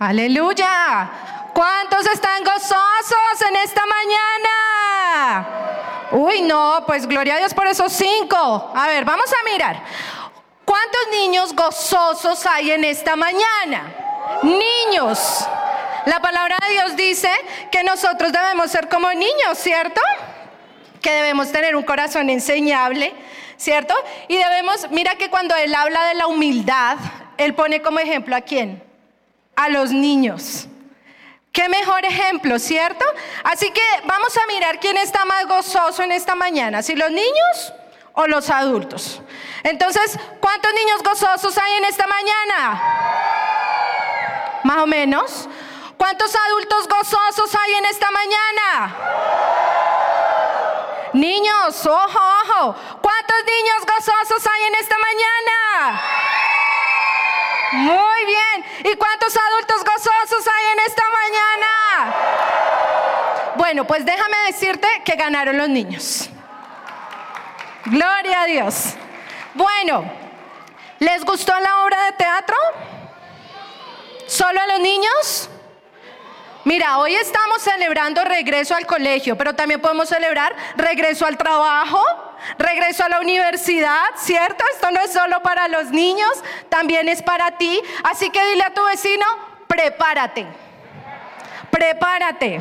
Aleluya. ¿Cuántos están gozosos en esta mañana? Uy, no, pues gloria a Dios por esos cinco. A ver, vamos a mirar. ¿Cuántos niños gozosos hay en esta mañana? Niños. La palabra de Dios dice que nosotros debemos ser como niños, ¿cierto? Que debemos tener un corazón enseñable, ¿cierto? Y debemos, mira que cuando Él habla de la humildad, Él pone como ejemplo a quién? A los niños. Qué mejor ejemplo, ¿cierto? Así que vamos a mirar quién está más gozoso en esta mañana, si los niños o los adultos. Entonces, ¿cuántos niños gozosos hay en esta mañana? Más o menos. ¿Cuántos adultos gozosos hay en esta mañana? Niños, ojo, ojo. ¿Cuántos niños gozosos hay en esta mañana? Muy bien. ¿Y cuántos adultos gozosos hay en esta mañana? Bueno, pues déjame decirte que ganaron los niños. Gloria a Dios. Bueno, ¿les gustó la obra de teatro? ¿Solo a los niños? Mira, hoy estamos celebrando regreso al colegio, pero también podemos celebrar regreso al trabajo, regreso a la universidad, ¿cierto? Esto no es solo para los niños, también es para ti. Así que dile a tu vecino, prepárate, prepárate.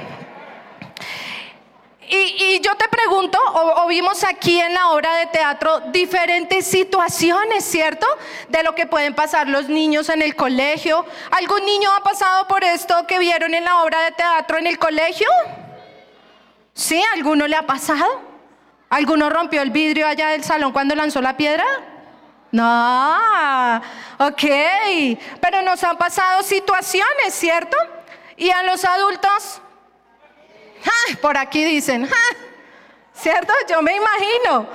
Y, yo te pregunto, o, vimos aquí en la obra de teatro diferentes situaciones, ¿cierto? De lo que pueden pasar los niños en el colegio. ¿Algún niño ha pasado por esto que vieron en la obra de teatro en el colegio? ¿Sí? ¿Alguno le ha pasado? ¿Alguno rompió el vidrio allá del salón cuando lanzó la piedra? No, ok, pero nos han pasado situaciones, ¿cierto? ¿Y a los adultos? por aquí dicen, ¿cierto? Yo me imagino.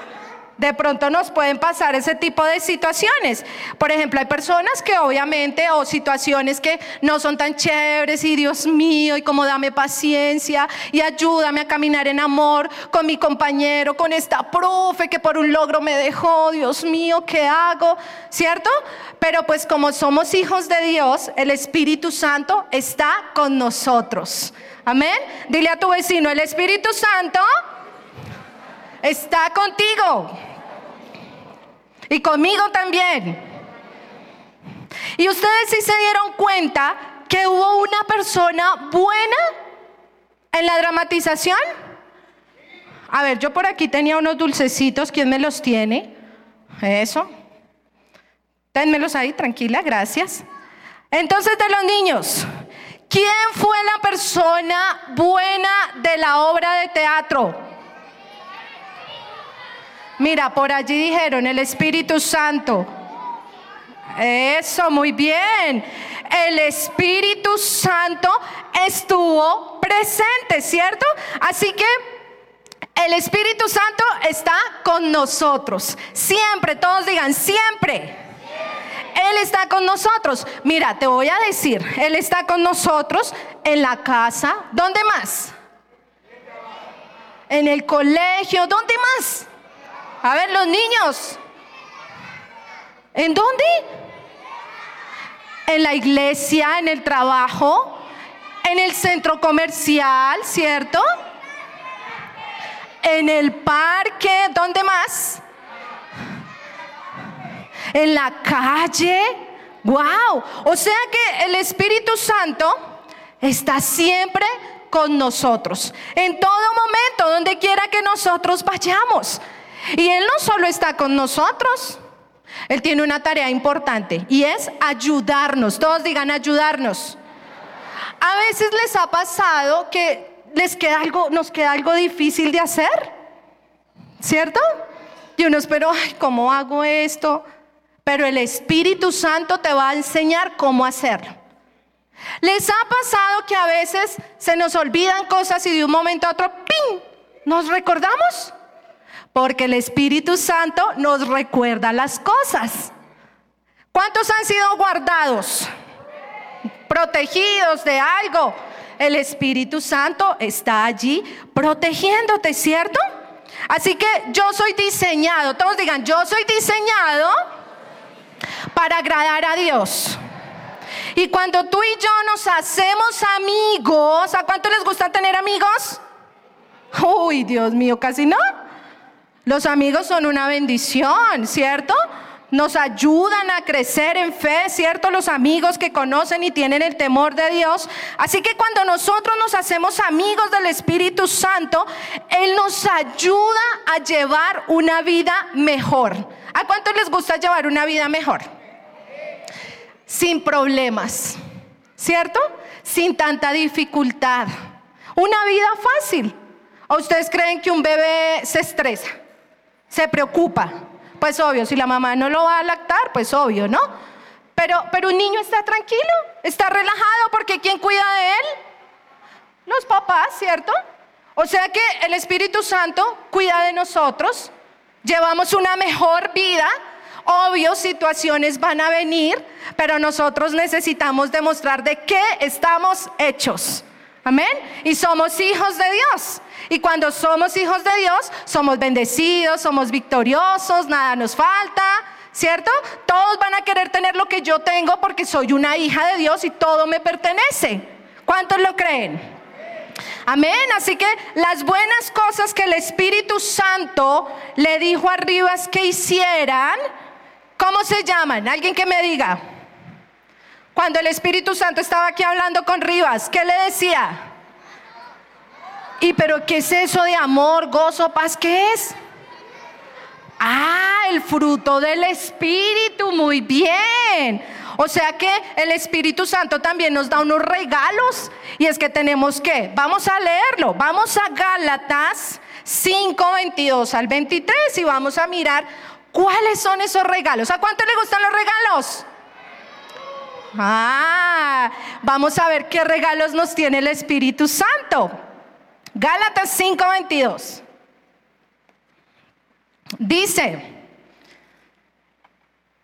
De pronto nos pueden pasar ese tipo de situaciones. Por ejemplo, hay personas que obviamente, o situaciones que no son tan chéveres, y Dios mío, y como dame paciencia, y ayúdame a caminar en amor con mi compañero, con esta profe que por un logro me dejó, Dios mío, ¿qué hago? ¿Cierto? Pero pues como somos hijos de Dios, el Espíritu Santo está con nosotros. Amén. Dile a tu vecino, el Espíritu Santo está contigo. Y conmigo también. Y ustedes sí se dieron cuenta que hubo una persona buena en la dramatización. A ver, yo por aquí tenía unos dulcecitos. ¿Quién me los tiene? Eso. Ténmelos ahí, tranquila, gracias. Entonces, de los niños, ¿Quién fue la persona buena de la obra de teatro? Mira, por allí dijeron el Espíritu Santo. Eso, muy bien. El Espíritu Santo estuvo presente, ¿cierto? Así que el Espíritu Santo está con nosotros. Siempre, todos digan, siempre. Él está con nosotros. Mira, te voy a decir, Él está con nosotros en la casa. ¿Dónde más? En el colegio. ¿Dónde más? A ver, los niños. ¿En dónde? En la iglesia, en el trabajo, en el centro comercial, ¿cierto? En el parque, ¿dónde más? en la calle. ¡Wow! O sea que el Espíritu Santo está siempre con nosotros, en todo momento, donde quiera que nosotros vayamos. Y Él no solo está con nosotros, Él tiene una tarea importante y es ayudarnos. Todos digan ayudarnos. A veces les ha pasado que les queda algo, nos queda algo difícil de hacer, ¿cierto? Y uno espera, ¿cómo hago esto? pero el Espíritu Santo te va a enseñar cómo hacerlo. ¿Les ha pasado que a veces se nos olvidan cosas y de un momento a otro, ¡ping! ¿Nos recordamos? Porque el Espíritu Santo nos recuerda las cosas. ¿Cuántos han sido guardados? Protegidos de algo. El Espíritu Santo está allí protegiéndote, ¿cierto? Así que yo soy diseñado, todos digan, yo soy diseñado para agradar a Dios. Y cuando tú y yo nos hacemos amigos, ¿a cuánto les gusta tener amigos? Uy, Dios mío, casi no. Los amigos son una bendición, ¿cierto? Nos ayudan a crecer en fe, ¿cierto? Los amigos que conocen y tienen el temor de Dios. Así que cuando nosotros nos hacemos amigos del Espíritu Santo, Él nos ayuda a llevar una vida mejor. ¿A cuánto les gusta llevar una vida mejor? Sin problemas, ¿cierto? Sin tanta dificultad. Una vida fácil. ¿O ustedes creen que un bebé se estresa? Se preocupa. Pues obvio, si la mamá no lo va a lactar, pues obvio, ¿no? Pero, pero un niño está tranquilo, está relajado porque ¿quién cuida de él? Los papás, ¿cierto? O sea que el Espíritu Santo cuida de nosotros, llevamos una mejor vida. Obvio, situaciones van a venir, pero nosotros necesitamos demostrar de qué estamos hechos. Amén. Y somos hijos de Dios. Y cuando somos hijos de Dios, somos bendecidos, somos victoriosos, nada nos falta, ¿cierto? Todos van a querer tener lo que yo tengo porque soy una hija de Dios y todo me pertenece. ¿Cuántos lo creen? Amén. Así que las buenas cosas que el Espíritu Santo le dijo a Rivas que hicieran, ¿cómo se llaman? Alguien que me diga. Cuando el Espíritu Santo estaba aquí hablando con Rivas, ¿qué le decía? ¿Y pero qué es eso de amor, gozo, paz? ¿Qué es? Ah, el fruto del Espíritu, muy bien. O sea que el Espíritu Santo también nos da unos regalos y es que tenemos que, vamos a leerlo, vamos a Gálatas 5, 22 al 23 y vamos a mirar cuáles son esos regalos. ¿A cuánto le gustan los regalos? Ah, vamos a ver qué regalos nos tiene el Espíritu Santo. Gálatas 5:22. Dice,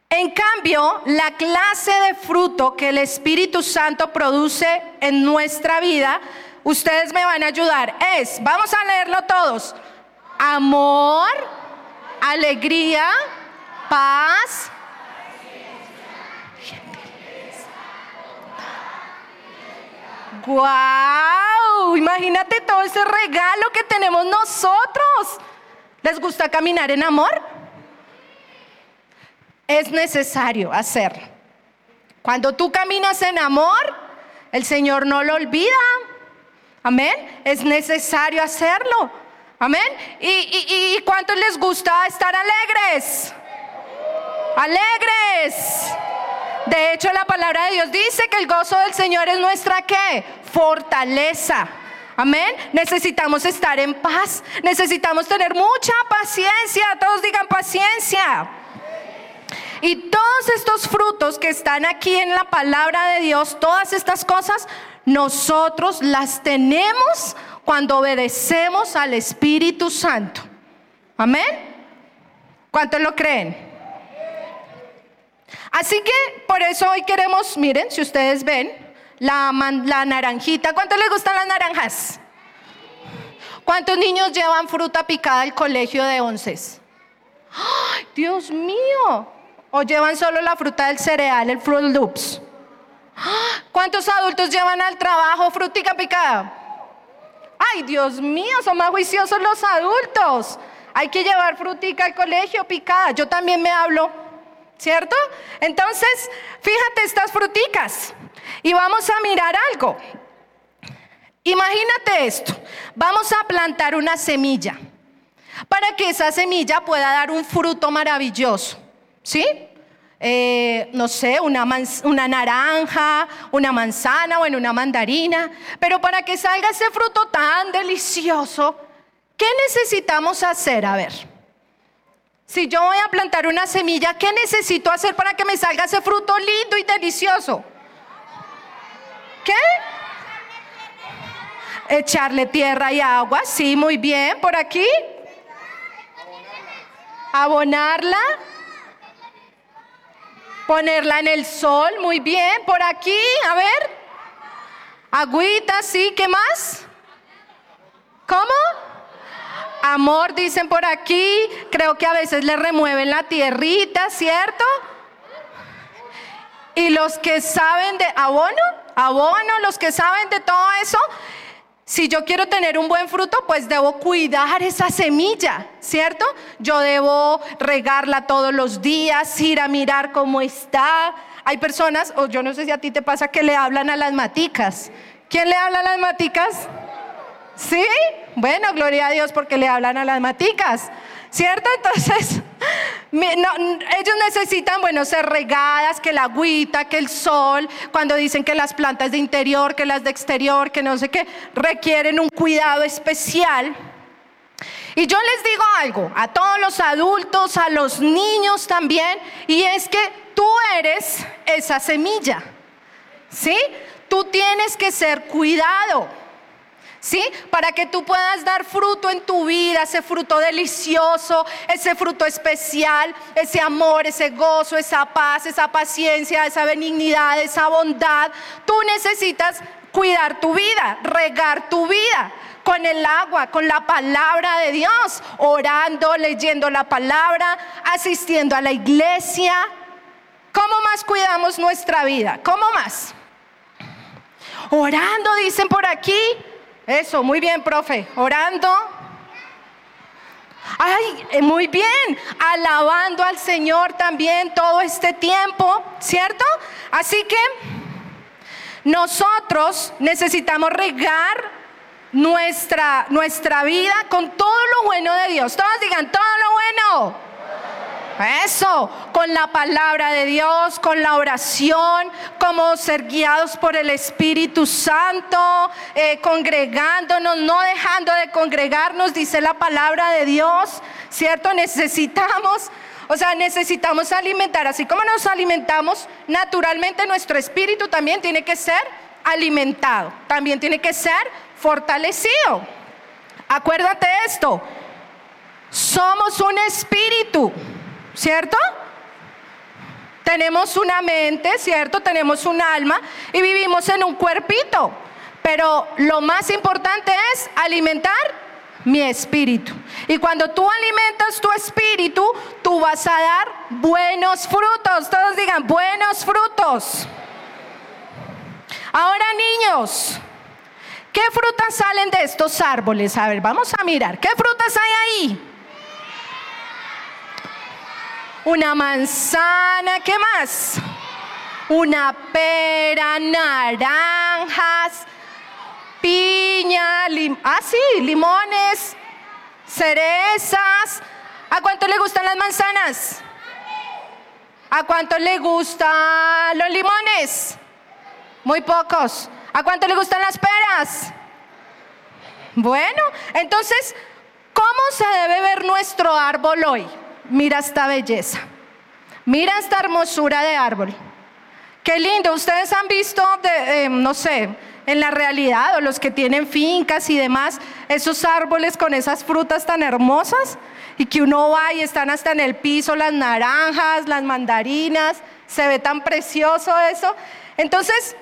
en cambio, la clase de fruto que el Espíritu Santo produce en nuestra vida, ustedes me van a ayudar, es, vamos a leerlo todos, amor, alegría, paz, ¡Wow! Imagínate todo ese regalo que tenemos nosotros. ¿Les gusta caminar en amor? Es necesario hacer. Cuando tú caminas en amor, el Señor no lo olvida. Amén. Es necesario hacerlo. Amén. ¿Y, y, y cuántos les gusta estar alegres? Alegres. De hecho, la palabra de Dios dice que el gozo del Señor es nuestra qué? Fortaleza. Amén. Necesitamos estar en paz. Necesitamos tener mucha paciencia. Todos digan paciencia. Y todos estos frutos que están aquí en la palabra de Dios, todas estas cosas, nosotros las tenemos cuando obedecemos al Espíritu Santo. Amén. ¿Cuántos lo creen? Así que por eso hoy queremos, miren, si ustedes ven, la, naranjita. ¿Cuántos les gustan las naranjas? ¿Cuántos niños llevan fruta picada al colegio de once? ¡Ay, Dios mío! ¿O llevan solo la fruta del cereal, el Fruit Loops? ¿Cuántos adultos llevan al trabajo frutica picada? Ay, Dios mío, son más juiciosos los adultos. Hay que llevar frutica al colegio picada. Yo también me hablo ¿cierto? Entonces, fíjate estas fruticas y vamos a mirar algo. Imagínate esto, vamos a plantar una semilla para que esa semilla pueda dar un fruto maravilloso, ¿sí? Eh, no sé, una, una naranja, una manzana, o una mandarina, pero para que salga ese fruto tan delicioso, ¿qué necesitamos hacer? A ver. Si yo voy a plantar una semilla, ¿qué necesito hacer para que me salga ese fruto lindo y delicioso? ¿Qué? Echarle tierra y agua, sí, muy bien. ¿Por aquí? Abonarla. Ponerla en el sol, muy bien. Por aquí, a ver. Agüita, sí, ¿qué más? ¿Cómo? Amor, dicen por aquí. Creo que a veces le remueven la tierrita, ¿cierto? y los que saben de abono, abono, los que saben de todo eso, si yo quiero tener un buen fruto, pues debo cuidar esa semilla, ¿cierto? Yo debo regarla todos los días, ir a mirar cómo está. Hay personas, o yo no sé si a ti te pasa, que le hablan a las maticas. ¿Quién le habla a las maticas? ¿Sí? Bueno, gloria a Dios porque le hablan a las maticas. ¿Cierto? Entonces, ellos necesitan, bueno, ser regadas, que la agüita, que el sol, cuando dicen que las plantas de interior, que las de exterior, que no sé qué, requieren un cuidado especial. Y yo les digo algo, a todos los adultos, a los niños también, y es que tú eres esa semilla, ¿sí? Tú tienes que ser cuidado. ¿Sí? Para que tú puedas dar fruto en tu vida, ese fruto delicioso, ese fruto especial, ese amor, ese gozo, esa paz, esa paciencia, esa benignidad, esa bondad. Tú necesitas cuidar tu vida, regar tu vida con el agua, con la palabra de Dios, orando, leyendo la palabra, asistiendo a la iglesia. ¿Cómo más cuidamos nuestra vida? ¿Cómo más? Orando, dicen por aquí. Eso, muy bien, profe. Orando. Ay, eh, muy bien. Alabando al Señor también todo este tiempo, ¿cierto? Así que nosotros necesitamos regar nuestra, nuestra vida con todo lo bueno de Dios. Todos digan, todo lo bueno. Eso, con la palabra de Dios, con la oración, como ser guiados por el Espíritu Santo, eh, congregándonos, no dejando de congregarnos, dice la palabra de Dios, ¿cierto? Necesitamos, o sea, necesitamos alimentar, así como nos alimentamos, naturalmente nuestro espíritu también tiene que ser alimentado, también tiene que ser fortalecido. Acuérdate esto, somos un espíritu. ¿Cierto? Tenemos una mente, ¿cierto? Tenemos un alma y vivimos en un cuerpito. Pero lo más importante es alimentar mi espíritu. Y cuando tú alimentas tu espíritu, tú vas a dar buenos frutos. Todos digan, buenos frutos. Ahora niños, ¿qué frutas salen de estos árboles? A ver, vamos a mirar. ¿Qué frutas hay ahí? Una manzana, ¿qué más? Una pera, naranjas, piña, ah sí, limones, cerezas. ¿A cuánto le gustan las manzanas? ¿A cuánto le gustan los limones? Muy pocos. ¿A cuánto le gustan las peras? Bueno, entonces, ¿cómo se debe ver nuestro árbol hoy? Mira esta belleza, mira esta hermosura de árbol. Qué lindo, ustedes han visto, de, no sé, en la realidad o los que tienen fincas y demás, esos árboles con esas frutas tan hermosas y que uno va y están hasta en el piso las naranjas, las mandarinas, se ve tan precioso eso. Entonces,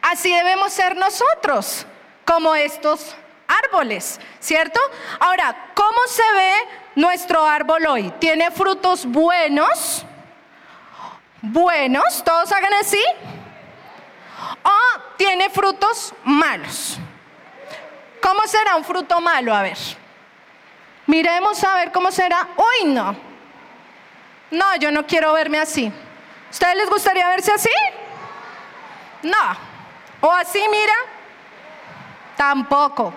así debemos ser nosotros, como estos árboles, ¿cierto? Ahora, ¿cómo se ve nuestro árbol hoy? ¿Tiene frutos buenos? Buenos, todos hagan así. ¿O tiene frutos malos? ¿Cómo será un fruto malo? A ver. Miremos a ver cómo será. Uy, no. No, yo no quiero verme así. ¿Ustedes les gustaría verse así? No. ¿O así, mira? Tampoco.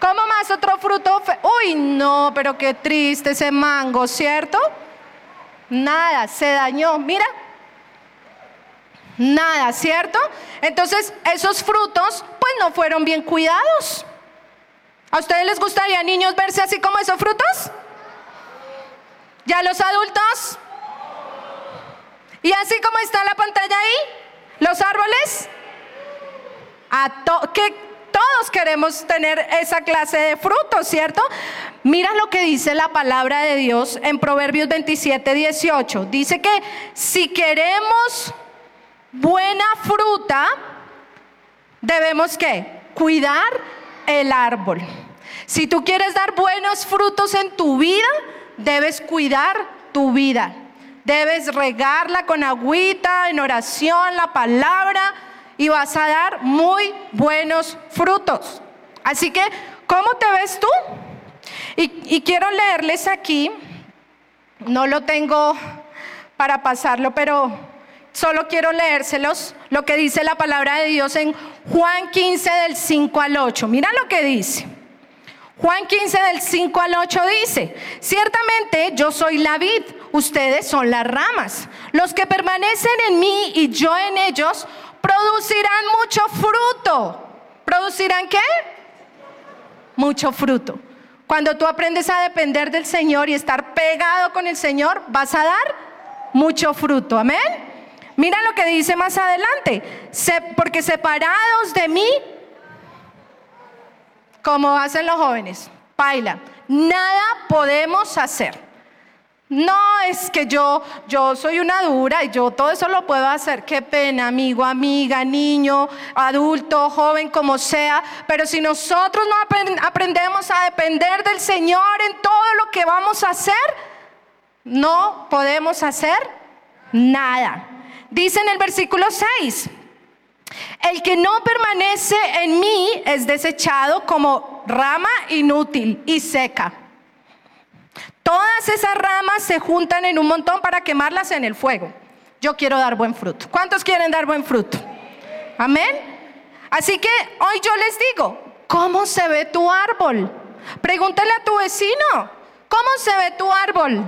¿Cómo más otro fruto? Uy, no, pero qué triste ese mango, ¿cierto? Nada, se dañó. Mira. Nada, ¿cierto? Entonces, esos frutos, pues no fueron bien cuidados. ¿A ustedes les gustaría, niños, verse así como esos frutos? ¿Ya los adultos? ¿Y así como está la pantalla ahí? ¿Los árboles? ¿A ¿Qué todos queremos tener esa clase de frutos, ¿cierto? Mira lo que dice la palabra de Dios en Proverbios 27, 18. Dice que si queremos buena fruta, debemos que cuidar el árbol. Si tú quieres dar buenos frutos en tu vida, debes cuidar tu vida. Debes regarla con agüita, en oración, la palabra, y vas a dar muy buenos frutos. Así que, ¿cómo te ves tú? Y, quiero leerles aquí, no lo tengo para pasarlo, pero solo quiero leérselos, lo que dice la palabra de Dios en Juan 15 del 5 al 8. Mira lo que dice. Juan 15 del 5 al 8 dice, ciertamente yo soy la vid, ustedes son las ramas. Los que permanecen en mí y yo en ellos producirán mucho fruto. ¿Producirán qué? Mucho fruto. Cuando tú aprendes a depender del Señor y estar pegado con el Señor, vas a dar mucho fruto. Amén. Mira lo que dice más adelante. porque separados de mí, como hacen los jóvenes, baila, nada podemos hacer. No es que yo, yo soy una dura y yo todo eso lo puedo hacer. Qué pena, amigo, amiga, niño, adulto, joven, como sea. Pero si nosotros no aprendemos a depender del Señor en todo lo que vamos a hacer, no podemos hacer nada. Dice en el versículo 6, el que no permanece en mí es desechado como rama inútil y seca. Todas esas ramas se juntan en un montón para quemarlas en el fuego. Yo quiero dar buen fruto. ¿Cuántos quieren dar buen fruto? Amén. Así que hoy yo les digo, ¿cómo se ve tu árbol? Pregúntale a tu vecino, ¿cómo se ve tu árbol?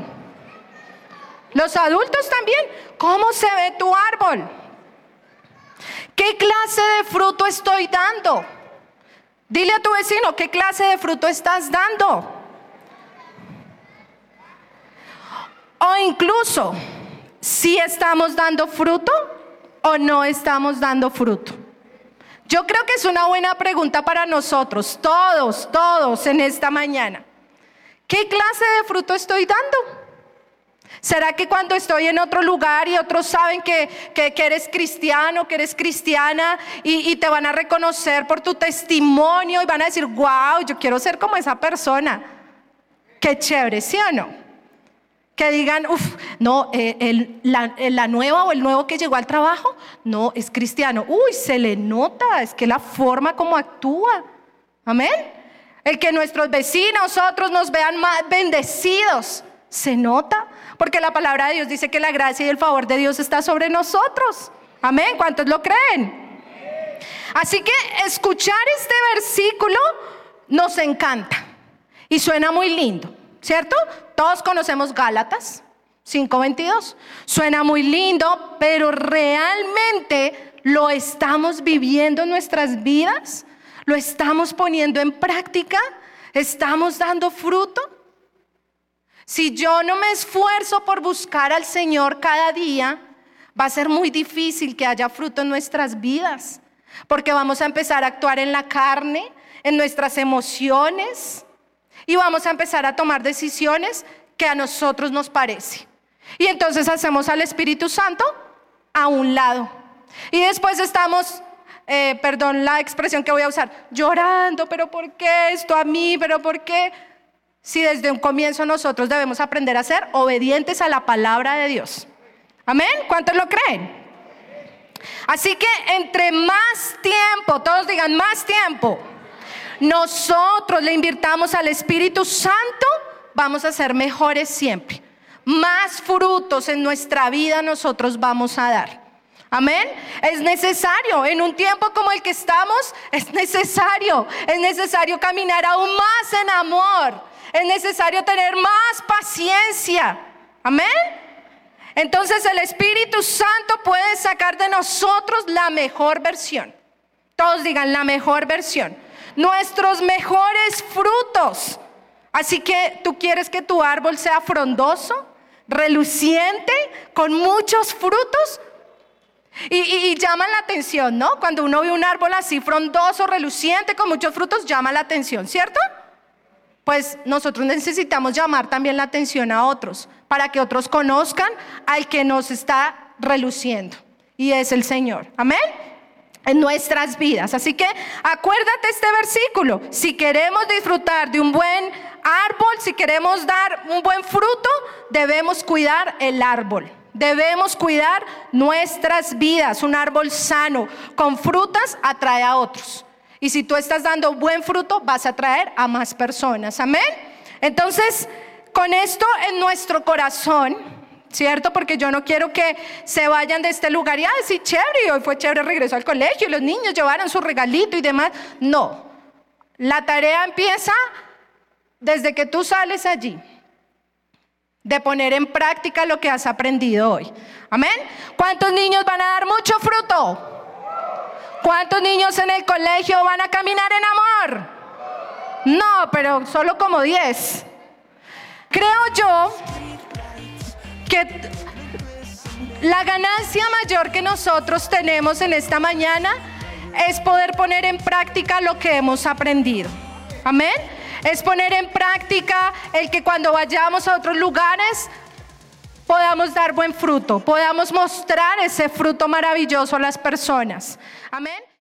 Los adultos también, ¿cómo se ve tu árbol? ¿Qué clase de fruto estoy dando? Dile a tu vecino, ¿qué clase de fruto estás dando? O incluso, si estamos dando fruto o no estamos dando fruto. Yo creo que es una buena pregunta para nosotros, todos, todos en esta mañana. ¿Qué clase de fruto estoy dando? ¿Será que cuando estoy en otro lugar y otros saben que, eres cristiano, que eres cristiana y, te van a reconocer por tu testimonio y van a decir, wow, yo quiero ser como esa persona? Qué chévere, ¿sí o no? Que digan, uff, no, eh, la, la nueva o el nuevo que llegó al trabajo, no, es cristiano. Uy, se le nota, es que la forma como actúa. Amén. El que nuestros vecinos, otros nos vean más bendecidos, se nota. Porque la palabra de Dios dice que la gracia y el favor de Dios está sobre nosotros. Amén. ¿Cuántos lo creen? Así que escuchar este versículo nos encanta y suena muy lindo, ¿cierto? Todos conocemos Gálatas 5:22. Suena muy lindo, pero realmente lo estamos viviendo en nuestras vidas, lo estamos poniendo en práctica, estamos dando fruto. Si yo no me esfuerzo por buscar al Señor cada día, va a ser muy difícil que haya fruto en nuestras vidas, porque vamos a empezar a actuar en la carne, en nuestras emociones, y vamos a empezar a tomar decisiones que a nosotros nos parece. Y entonces hacemos al Espíritu Santo a un lado. Y después estamos, eh, perdón la expresión que voy a usar, llorando, pero ¿por qué esto a mí? ¿Pero por qué? si desde un comienzo nosotros debemos aprender a ser obedientes a la palabra de Dios. Amén. ¿Cuántos lo creen? Así que entre más tiempo, todos digan más tiempo, nosotros le invirtamos al Espíritu Santo, vamos a ser mejores siempre. Más frutos en nuestra vida nosotros vamos a dar. Amén. Es necesario, en un tiempo como el que estamos, es necesario, es necesario caminar aún más en amor, es necesario tener más paciencia. Amén. Entonces el Espíritu Santo puede sacar de nosotros la mejor versión. Todos digan la mejor versión. Nuestros mejores frutos. Así que tú quieres que tu árbol sea frondoso, reluciente, con muchos frutos. Y, y, llama la atención, ¿no? Cuando uno ve un árbol así frondoso, reluciente, con muchos frutos, llama la atención, ¿cierto? pues nosotros necesitamos llamar también la atención a otros, para que otros conozcan al que nos está reluciendo, y es el Señor. Amén en nuestras vidas. Así que acuérdate este versículo. Si queremos disfrutar de un buen árbol, si queremos dar un buen fruto, debemos cuidar el árbol. Debemos cuidar nuestras vidas. Un árbol sano con frutas atrae a otros. Y si tú estás dando buen fruto, vas a atraer a más personas. Amén. Entonces, con esto en nuestro corazón, ¿cierto? Porque yo no quiero que se vayan de este lugar y, ah, chévere, hoy fue chévere, regresó al colegio y los niños llevaron su regalito y demás. No, la tarea empieza desde que tú sales allí de poner en práctica lo que has aprendido hoy. Amén. ¿Cuántos niños van a dar mucho fruto? ¿Cuántos niños en el colegio van a caminar en amor? No, pero solo como 10. Creo yo que la ganancia mayor que nosotros tenemos en esta mañana es poder poner en práctica lo que hemos aprendido. Amén es poner en práctica el que cuando vayamos a otros lugares podamos dar buen fruto, podamos mostrar ese fruto maravilloso a las personas. Amén.